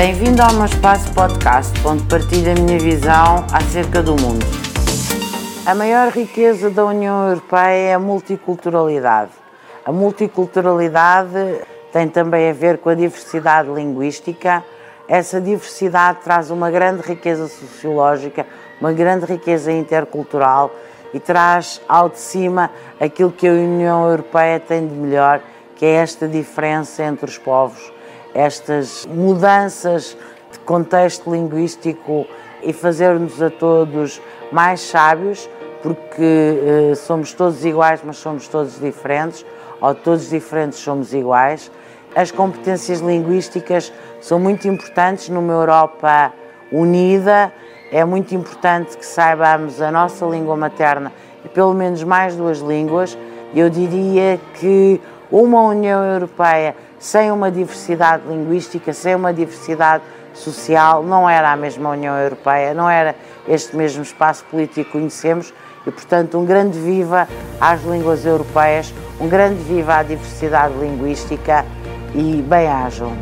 Bem-vindo ao meu espaço podcast, onde partilho a minha visão acerca do mundo. A maior riqueza da União Europeia é a multiculturalidade. A multiculturalidade tem também a ver com a diversidade linguística. Essa diversidade traz uma grande riqueza sociológica, uma grande riqueza intercultural e traz ao de cima aquilo que a União Europeia tem de melhor, que é esta diferença entre os povos estas mudanças de contexto linguístico e fazer-nos a todos mais sábios, porque eh, somos todos iguais, mas somos todos diferentes, ou todos diferentes somos iguais. As competências linguísticas são muito importantes numa Europa unida. É muito importante que saibamos a nossa língua materna e pelo menos mais duas línguas. Eu diria que uma União Europeia sem uma diversidade linguística, sem uma diversidade social, não era a mesma União Europeia, não era este mesmo espaço político que conhecemos e, portanto, um grande viva às línguas europeias, um grande viva à diversidade linguística e bem-ajam.